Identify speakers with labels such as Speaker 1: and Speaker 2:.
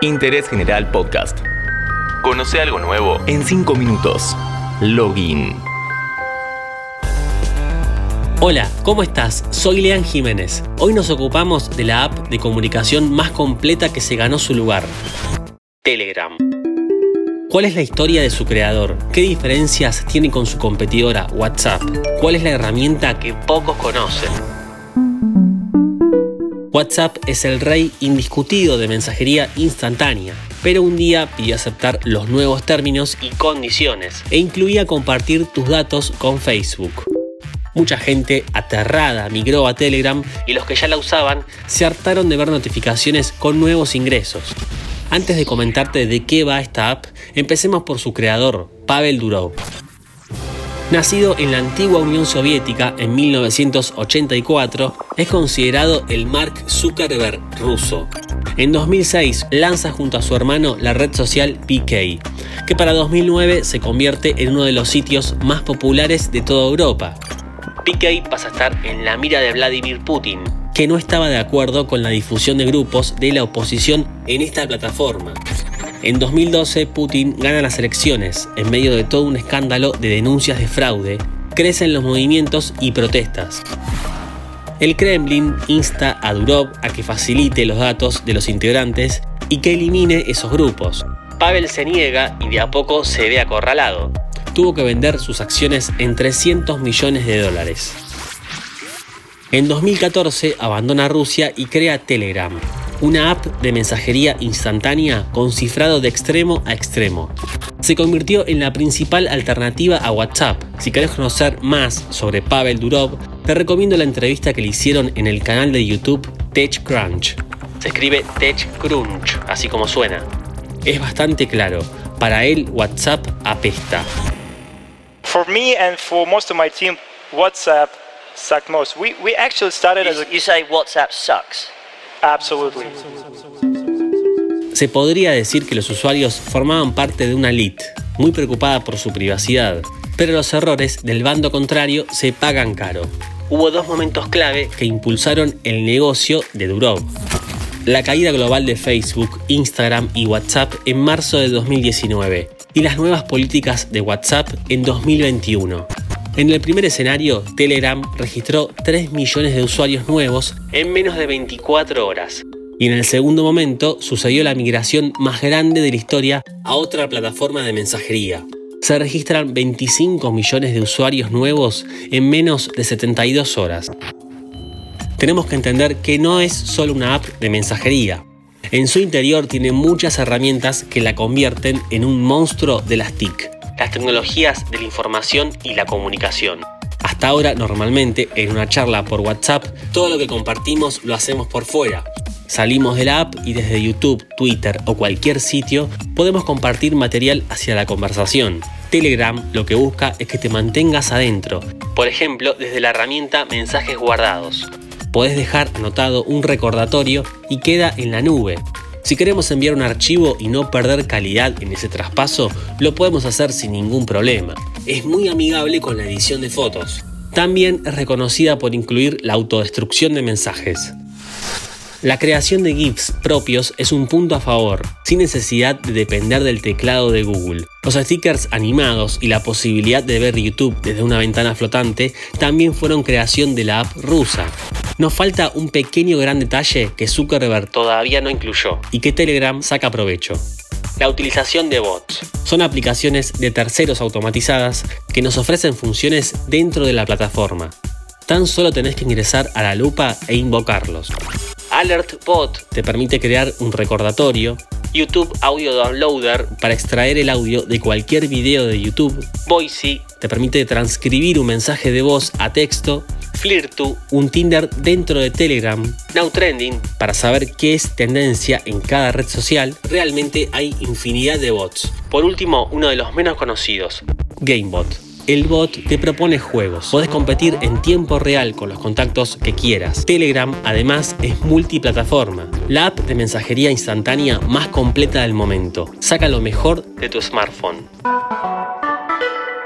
Speaker 1: Interés General Podcast. Conoce algo nuevo en 5 minutos. Login.
Speaker 2: Hola, ¿cómo estás? Soy Lean Jiménez. Hoy nos ocupamos de la app de comunicación más completa que se ganó su lugar. Telegram. ¿Cuál es la historia de su creador? ¿Qué diferencias tiene con su competidora WhatsApp? ¿Cuál es la herramienta que pocos conocen? WhatsApp es el rey indiscutido de mensajería instantánea, pero un día pidió aceptar los nuevos términos y condiciones e incluía compartir tus datos con Facebook. Mucha gente aterrada migró a Telegram y los que ya la usaban se hartaron de ver notificaciones con nuevos ingresos. Antes de comentarte de qué va esta app, empecemos por su creador, Pavel Durov. Nacido en la antigua Unión Soviética en 1984, es considerado el Mark Zuckerberg ruso. En 2006 lanza junto a su hermano la red social PK, que para 2009 se convierte en uno de los sitios más populares de toda Europa. PK pasa a estar en la mira de Vladimir Putin, que no estaba de acuerdo con la difusión de grupos de la oposición en esta plataforma. En 2012, Putin gana las elecciones en medio de todo un escándalo de denuncias de fraude, crecen los movimientos y protestas. El Kremlin insta a Durov a que facilite los datos de los integrantes y que elimine esos grupos. Pavel se niega y de a poco se ve acorralado. Tuvo que vender sus acciones en 300 millones de dólares. En 2014 abandona Rusia y crea Telegram, una app de mensajería instantánea con cifrado de extremo a extremo. Se convirtió en la principal alternativa a WhatsApp. Si querés conocer más sobre Pavel Durov, te recomiendo la entrevista que le hicieron en el canal de YouTube TechCrunch. Se escribe TechCrunch, así como suena. Es bastante claro, para él WhatsApp apesta.
Speaker 3: For me and for most of my team, WhatsApp sucked most. We, we actually started as a...
Speaker 4: You say WhatsApp sucks.
Speaker 3: Absolutely.
Speaker 2: Se podría decir que los usuarios formaban parte de una elite, muy preocupada por su privacidad, pero los errores del bando contrario se pagan caro. Hubo dos momentos clave que impulsaron el negocio de Durov. La caída global de Facebook, Instagram y WhatsApp en marzo de 2019 y las nuevas políticas de WhatsApp en 2021. En el primer escenario, Telegram registró 3 millones de usuarios nuevos en menos de 24 horas. Y en el segundo momento sucedió la migración más grande de la historia a otra plataforma de mensajería. Se registran 25 millones de usuarios nuevos en menos de 72 horas. Tenemos que entender que no es solo una app de mensajería. En su interior tiene muchas herramientas que la convierten en un monstruo de las TIC las tecnologías de la información y la comunicación. Hasta ahora, normalmente, en una charla por WhatsApp, todo lo que compartimos lo hacemos por fuera. Salimos de la app y desde YouTube, Twitter o cualquier sitio podemos compartir material hacia la conversación. Telegram lo que busca es que te mantengas adentro, por ejemplo, desde la herramienta Mensajes guardados. Podés dejar anotado un recordatorio y queda en la nube, si queremos enviar un archivo y no perder calidad en ese traspaso, lo podemos hacer sin ningún problema. Es muy amigable con la edición de fotos. También es reconocida por incluir la autodestrucción de mensajes. La creación de GIFs propios es un punto a favor, sin necesidad de depender del teclado de Google. Los stickers animados y la posibilidad de ver YouTube desde una ventana flotante también fueron creación de la app rusa. Nos falta un pequeño gran detalle que Zuckerberg todavía no incluyó y que Telegram saca provecho. La utilización de bots. Son aplicaciones de terceros automatizadas que nos ofrecen funciones dentro de la plataforma. Tan solo tenés que ingresar a la lupa e invocarlos. Alert Bot te permite crear un recordatorio, YouTube Audio Downloader para extraer el audio de cualquier video de YouTube, Voicey te permite transcribir un mensaje de voz a texto, Flirtu, un Tinder dentro de Telegram, Now Trending para saber qué es tendencia en cada red social, realmente hay infinidad de bots. Por último, uno de los menos conocidos, GameBot el bot te propone juegos. Podés competir en tiempo real con los contactos que quieras. Telegram además es multiplataforma, la app de mensajería instantánea más completa del momento. Saca lo mejor de tu smartphone.